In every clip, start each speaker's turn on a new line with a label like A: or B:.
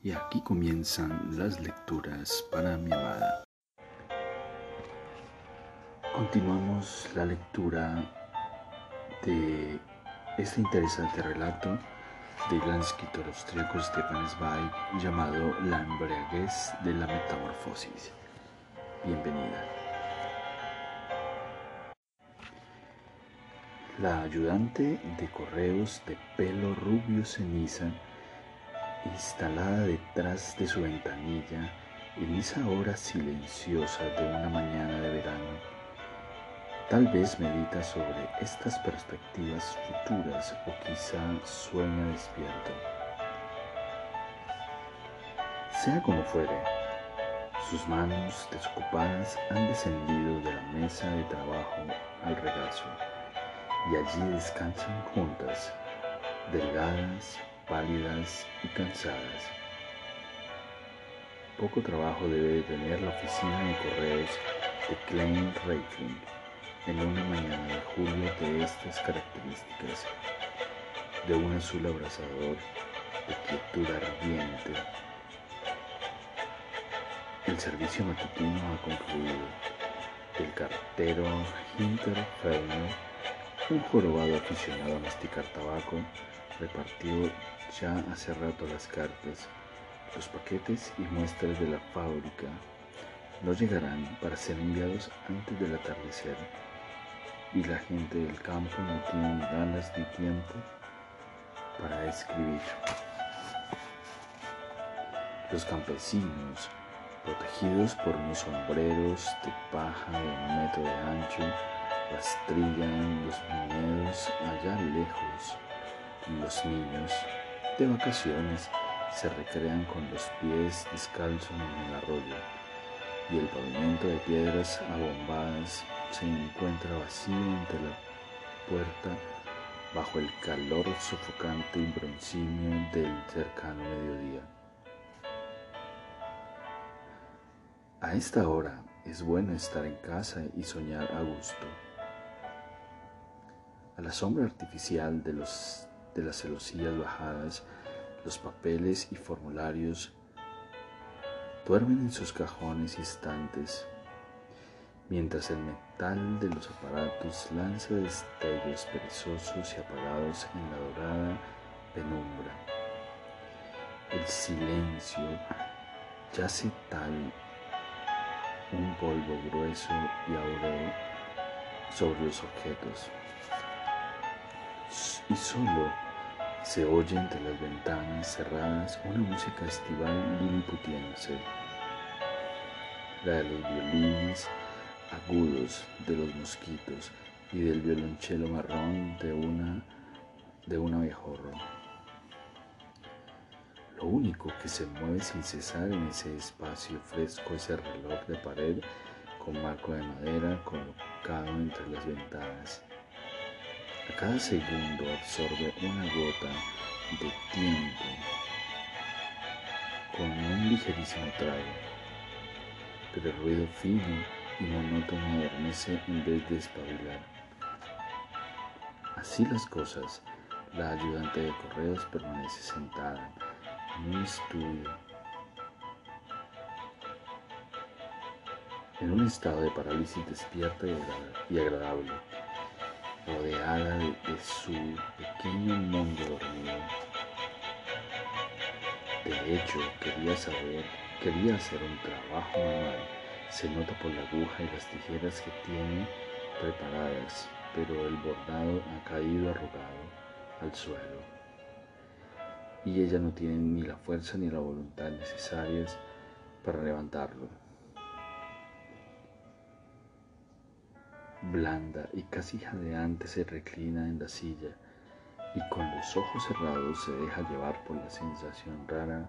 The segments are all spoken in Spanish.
A: Y aquí comienzan las lecturas para mi amada. Continuamos la lectura de este interesante relato del gran escritor austríaco Stefan Zweig llamado La embriaguez de la metamorfosis. Bienvenida. La ayudante de correos de pelo rubio ceniza, instalada detrás de su ventanilla en esa hora silenciosa de una mañana de verano, Tal vez medita sobre estas perspectivas futuras o quizá sueña despierto. Sea como fuere, sus manos desocupadas han descendido de la mesa de trabajo al regazo y allí descansan juntas, delgadas, pálidas y cansadas. Poco trabajo debe tener la oficina de correos de Klein Reifling en una mañana de julio de estas características, de un azul abrasador, de quietud ardiente. El servicio matutino ha concluido. El cartero Hinterfellner, un jorobado aficionado a masticar tabaco, repartió ya hace rato las cartas, los paquetes y muestras de la fábrica no llegarán para ser enviados antes del atardecer y la gente del campo no tiene ganas ni tiempo para escribir. Los campesinos, protegidos por unos sombreros de paja de un metro de ancho, rastrillan los viñedos allá lejos. Los niños, de vacaciones, se recrean con los pies descalzos en el arroyo y el pavimento de piedras abombadas se encuentra vacío ante la puerta bajo el calor sofocante y broncíneo del cercano mediodía. A esta hora es bueno estar en casa y soñar a gusto. A la sombra artificial de, los, de las celosías bajadas, los papeles y formularios duermen en sus cajones y estantes mientras el metal de los aparatos lanza destellos perezosos y apagados en la dorada penumbra. El silencio yace tal un polvo grueso y áureo sobre los objetos. Y solo se oye entre las ventanas cerradas una música estival liliputiense, la de los violines agudos de los mosquitos y del violonchelo marrón de una de un abejorro. Lo único que se mueve sin cesar en ese espacio fresco es el reloj de pared con marco de madera colocado entre las ventanas. A cada segundo absorbe una gota de tiempo con un ligerísimo trago, pero el ruido fino y monótono adormece en vez de espabilar. Así las cosas, la ayudante de correos permanece sentada en un estudio, en un estado de parálisis despierta y agradable, rodeada de, su pequeño mundo dormido. De hecho, quería saber, quería hacer un trabajo manual se nota por la aguja y las tijeras que tiene preparadas, pero el bordado ha caído arrugado al suelo. Y ella no tiene ni la fuerza ni la voluntad necesarias para levantarlo. Blanda y casi jadeante se reclina en la silla y con los ojos cerrados se deja llevar por la sensación rara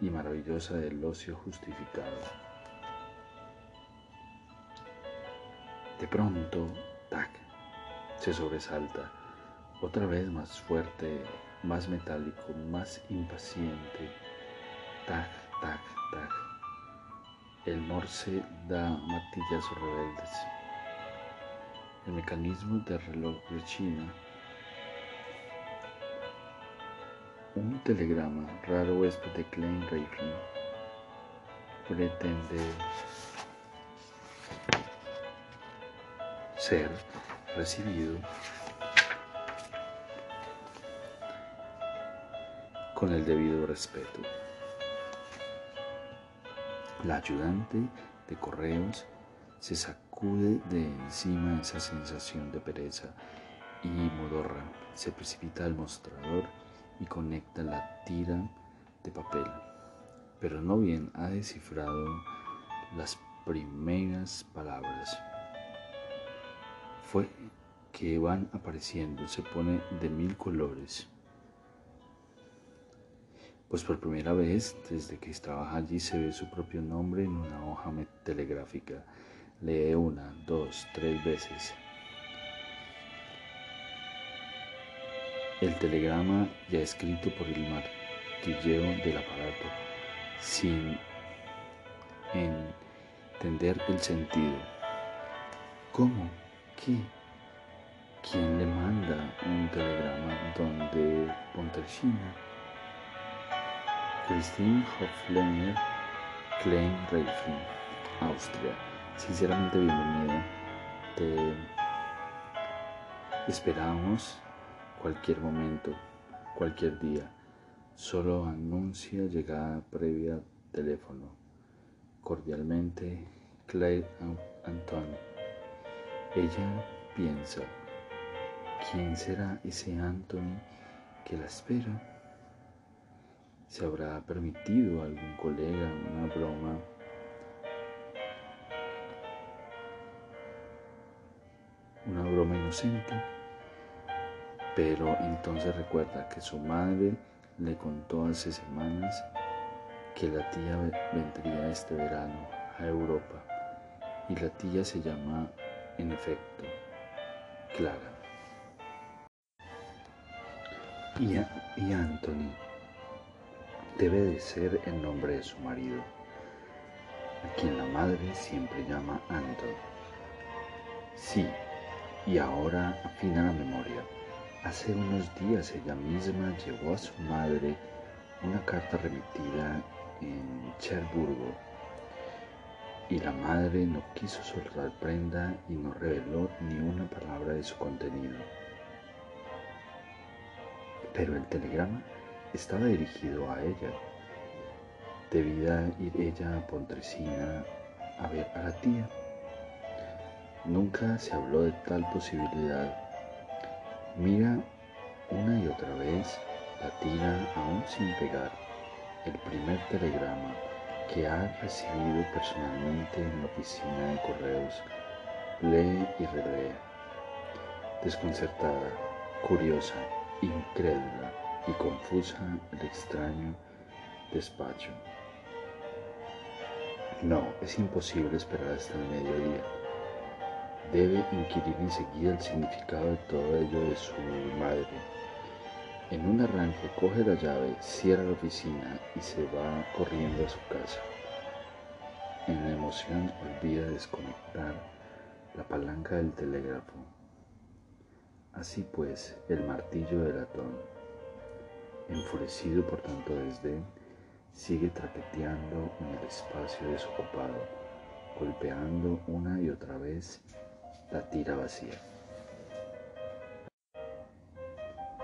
A: y maravillosa del ocio justificado. De pronto, tac, se sobresalta, otra vez más fuerte, más metálico, más impaciente. Tac, tac, tac. El morse da martillazos rebeldes. El mecanismo del reloj de China Un telegrama raro huésped de Klein Reifling pretende ser recibido con el debido respeto. La ayudante de correos se sacude de encima esa sensación de pereza y modorra, se precipita al mostrador y conecta la tira de papel, pero no bien ha descifrado las primeras palabras. Fue que van apareciendo, se pone de mil colores. Pues por primera vez, desde que trabaja allí, se ve su propio nombre en una hoja telegráfica. Lee una, dos, tres veces. El telegrama ya escrito por el martilleo del aparato, sin entender el sentido. ¿Cómo? ¿Qué? ¿Quién le manda un telegrama donde Ponterchina? Christine Hoflener, Klein Reifling, Austria. Sinceramente bienvenido. Te esperamos cualquier momento, cualquier día. Solo anuncia llegada previa teléfono. Cordialmente, Claire Anton. Ella piensa, ¿quién será ese Anthony que la espera? ¿Se habrá permitido a algún colega una broma? Una broma inocente pero entonces recuerda que su madre le contó hace semanas que la tía vendría este verano a Europa y la tía se llama, en efecto, Clara. Y, y Anthony debe de ser el nombre de su marido, a quien la madre siempre llama Anthony. Sí, y ahora afina la memoria Hace unos días ella misma llevó a su madre una carta remitida en Cherburgo y la madre no quiso soltar prenda y no reveló ni una palabra de su contenido. Pero el telegrama estaba dirigido a ella. Debía ir ella a Pontresina a ver a la tía. Nunca se habló de tal posibilidad Mira una y otra vez la tira aún sin pegar el primer telegrama que ha recibido personalmente en la oficina de correos. Lee y relee. Desconcertada, curiosa, incrédula y confusa el extraño despacho. No, es imposible esperar hasta el mediodía debe inquirir enseguida el significado de todo ello de su madre. En un arranque coge la llave, cierra la oficina y se va corriendo a su casa. En la emoción olvida desconectar la palanca del telégrafo. Así pues, el martillo de latón, enfurecido por tanto desdén, sigue traqueteando en el espacio desocupado, golpeando una y otra vez la tira vacía.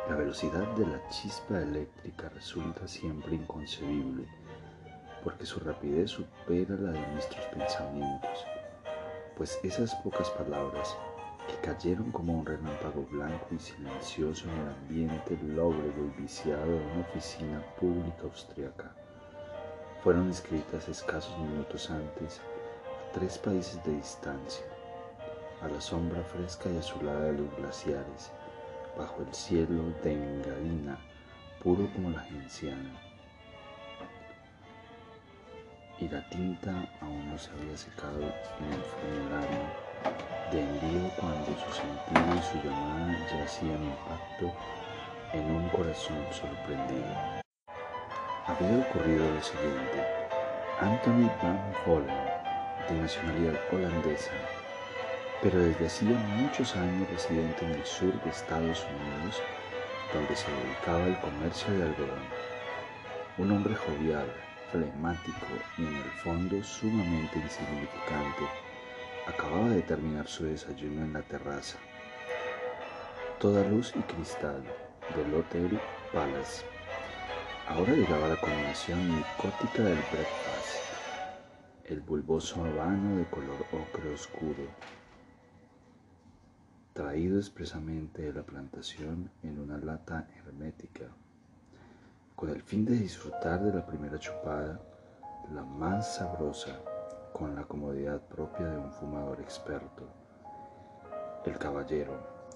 A: La velocidad de la chispa eléctrica resulta siempre inconcebible, porque su rapidez supera la de nuestros pensamientos, pues esas pocas palabras que cayeron como un relámpago blanco y silencioso en el ambiente lóbrego y viciado de una oficina pública austriaca, fueron escritas escasos minutos antes a tres países de distancia a la sombra fresca y azulada de los glaciares, bajo el cielo de Engadina, puro como la genciana. Y la tinta aún no se había secado en el formulario de envío cuando su sentido y su llamada ya hacían impacto en un corazón sorprendido. Había ocurrido lo siguiente. Anthony Van Hollen, de nacionalidad holandesa, pero desde hacía muchos años residente en el sur de Estados Unidos, donde se dedicaba al comercio de algodón. Un hombre jovial, flemático y en el fondo sumamente insignificante, acababa de terminar su desayuno en la terraza. Toda luz y cristal del Hotel Palace. Ahora llegaba la combinación micótica del breakfast, el bulboso habano de color ocre oscuro, traído expresamente de la plantación en una lata hermética, con el fin de disfrutar de la primera chupada, la más sabrosa, con la comodidad propia de un fumador experto. El caballero,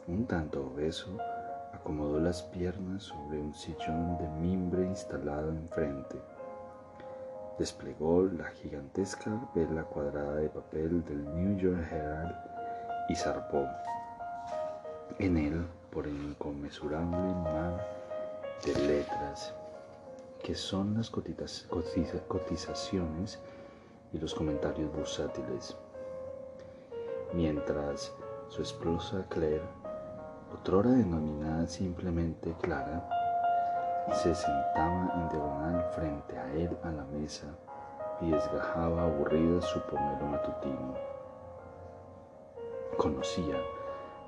A: un tanto obeso, acomodó las piernas sobre un sillón de mimbre instalado enfrente. Desplegó la gigantesca vela cuadrada de papel del New York Herald y zarpó. En él, por el inconmensurable mar de letras, que son las cotizaciones y los comentarios bursátiles. Mientras su esposa Claire, otrora denominada simplemente Clara, se sentaba en diagonal frente a él a la mesa y desgajaba aburrida su pomelo matutino. Conocía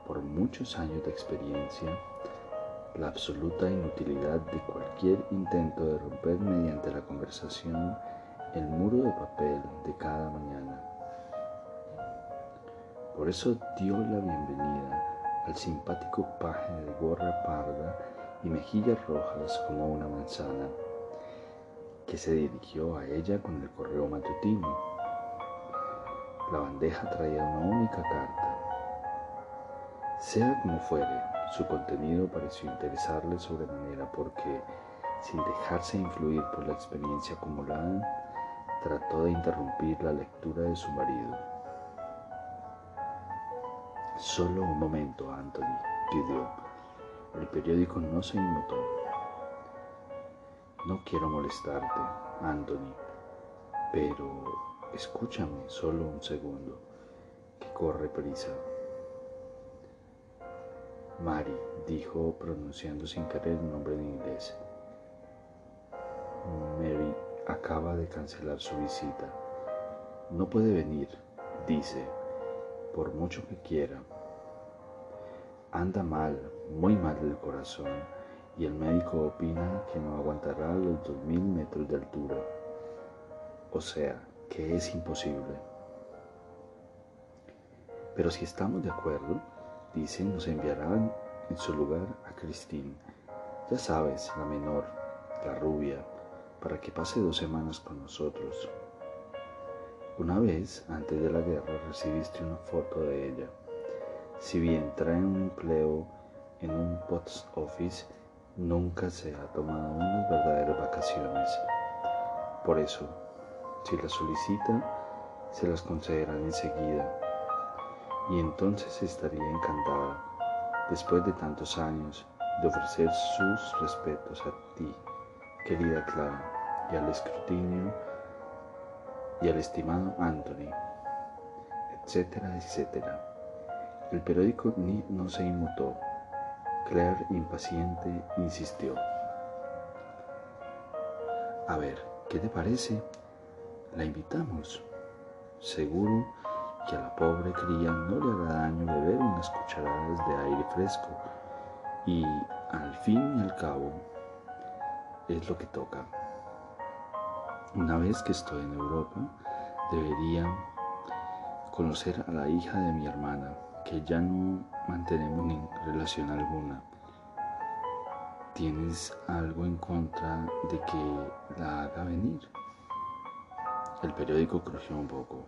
A: por muchos años de experiencia la absoluta inutilidad de cualquier intento de romper mediante la conversación el muro de papel de cada mañana. Por eso dio la bienvenida al simpático paje de gorra parda y mejillas rojas como una manzana, que se dirigió a ella con el correo matutino. La bandeja traía una única carta sea como fuere, su contenido pareció interesarle sobremanera porque, sin dejarse influir por la experiencia acumulada, trató de interrumpir la lectura de su marido. Solo un momento, Anthony, pidió. El periódico no se inmutó. No quiero molestarte, Anthony, pero escúchame solo un segundo, que corre prisa. Mary, dijo pronunciando sin querer el nombre en inglés. Acaba de cancelar su visita. No puede venir, dice, por mucho que quiera. Anda mal, muy mal del corazón, y el médico opina que no aguantará los dos mil metros de altura. O sea, que es imposible. Pero si estamos de acuerdo, Dice, nos enviarán en su lugar a Christine. Ya sabes, la menor, la rubia, para que pase dos semanas con nosotros. Una vez, antes de la guerra, recibiste una foto de ella. Si bien trae un empleo en un post office, nunca se ha tomado unas verdaderas vacaciones. Por eso, si la solicita, se las concederán enseguida y entonces estaría encantada, después de tantos años, de ofrecer sus respetos a ti, querida Clara, y al escrutinio y al estimado Anthony, etcétera, etcétera. El periódico no se inmutó. Claire, impaciente, insistió. A ver, ¿qué te parece? La invitamos. Seguro que a la pobre cría no le haga daño beber unas cucharadas de aire fresco y al fin y al cabo es lo que toca. Una vez que estoy en Europa, debería conocer a la hija de mi hermana, que ya no mantenemos ni relación alguna. ¿Tienes algo en contra de que la haga venir? El periódico crujió un poco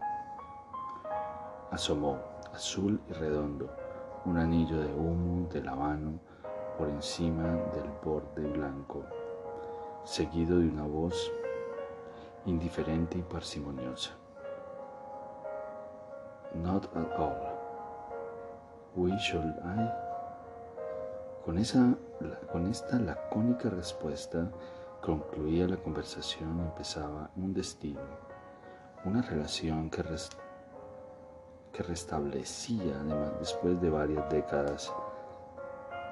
A: asomó, azul y redondo, un anillo de humo de lavano por encima del borde blanco, seguido de una voz indiferente y parsimoniosa. Not at all. We shall I. Con, esa, con esta lacónica respuesta concluía la conversación y empezaba un destino, una relación que que restablecía además después de varias décadas,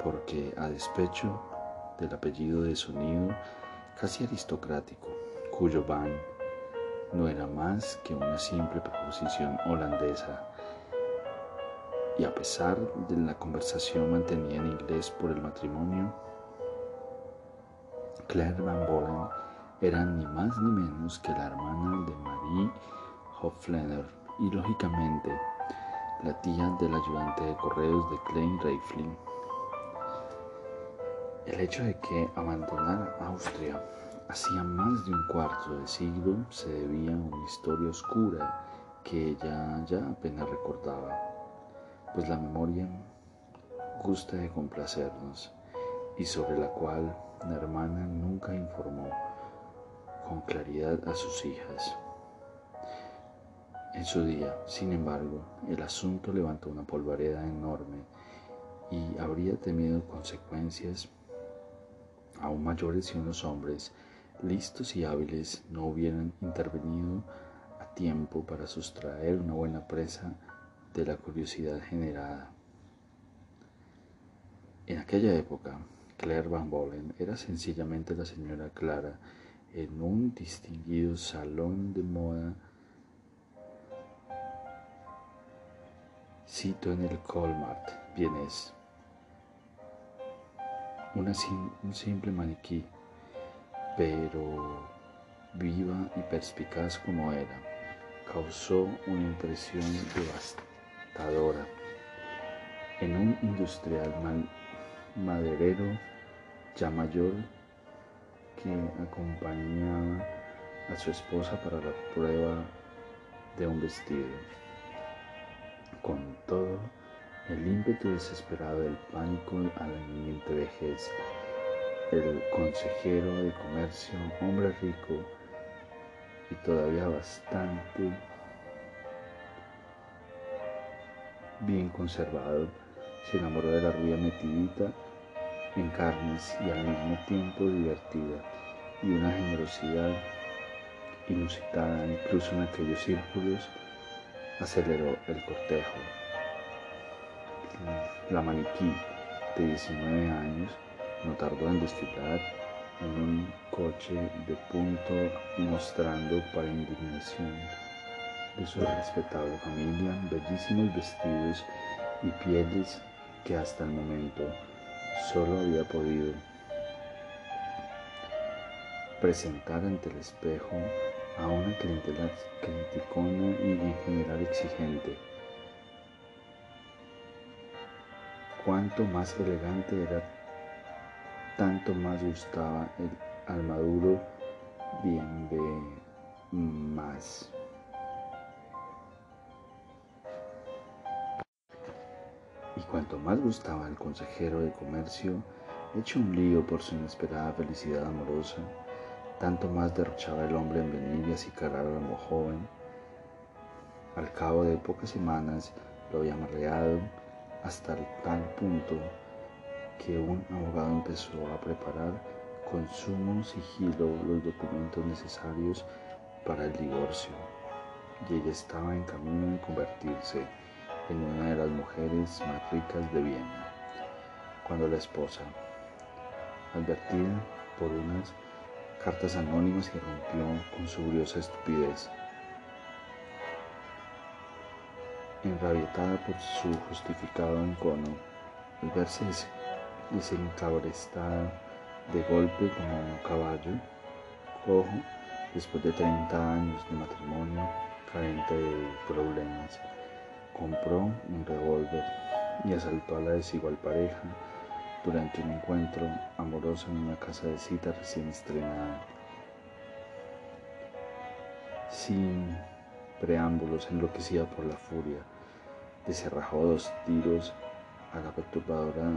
A: porque a despecho del apellido de sonido casi aristocrático, cuyo van no era más que una simple proposición holandesa. Y a pesar de la conversación mantenida en inglés por el matrimonio, Claire Van Bolen era ni más ni menos que la hermana de Marie Hofleder y lógicamente la tía del ayudante de correos de Klein Reifling. El hecho de que abandonara Austria hacía más de un cuarto de siglo se debía a una historia oscura que ella ya apenas recordaba, pues la memoria gusta de complacernos y sobre la cual la hermana nunca informó con claridad a sus hijas. En su día, sin embargo, el asunto levantó una polvareda enorme y habría temido consecuencias aún mayores si unos hombres listos y hábiles no hubieran intervenido a tiempo para sustraer una buena presa de la curiosidad generada. En aquella época, Claire Van Bolen era sencillamente la señora Clara en un distinguido salón de moda Cito en el Colmart, vienes. Una, un simple maniquí, pero viva y perspicaz como era, causó una impresión devastadora. En un industrial maderero ya mayor que acompañaba a su esposa para la prueba de un vestido. Con todo, el ímpetu desesperado del pánico a la inminente vejez, el consejero de comercio, hombre rico y todavía bastante bien conservado, se enamoró de la rubia metidita en carnes y al mismo tiempo divertida y una generosidad inusitada incluso en aquellos círculos aceleró el cortejo. La maniquí de 19 años no tardó en desfilar en un coche de punto mostrando para indignación de su respetable familia bellísimos vestidos y pieles que hasta el momento solo había podido presentar ante el espejo a una clientela criticona y en general exigente. Cuanto más elegante era, tanto más gustaba el almaduro bien de más. Y cuanto más gustaba el consejero de comercio, hecho un lío por su inesperada felicidad amorosa, tanto más derrochaba el hombre en venir y acicarar al amo joven. Al cabo de pocas semanas lo había amarreado hasta tal punto que un abogado empezó a preparar con sumo sigilo los documentos necesarios para el divorcio y ella estaba en camino de convertirse en una de las mujeres más ricas de Viena, cuando la esposa, advertida por unas cartas anónimas y rompió con su briosa estupidez. Enrabietada por su justificado encono, al verse desencabrestada de golpe como un caballo cojo, después de 30 años de matrimonio, carente de problemas, compró un revólver y asaltó a la desigual pareja durante un encuentro amoroso en una casa de cita recién estrenada. Sin preámbulos, enloquecida por la furia, deserrajó dos tiros a la perturbadora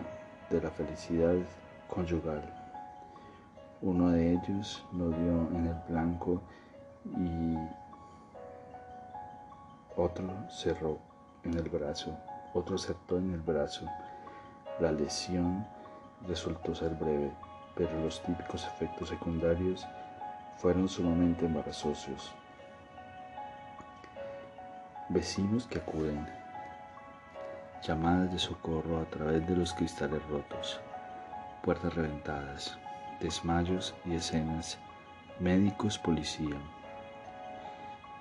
A: de la felicidad conyugal. Uno de ellos lo dio en el blanco y otro cerró en el brazo, otro acertó en el brazo. La lesión resultó ser breve, pero los típicos efectos secundarios fueron sumamente embarazosos. Vecinos que acuden, llamadas de socorro a través de los cristales rotos, puertas reventadas, desmayos y escenas, médicos, policía,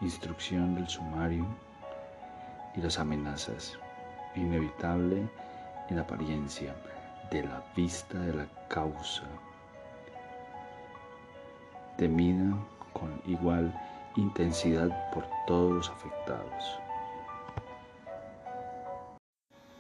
A: instrucción del sumario y las amenazas, inevitable en apariencia de la vista de la causa, temida con igual intensidad por todos los afectados.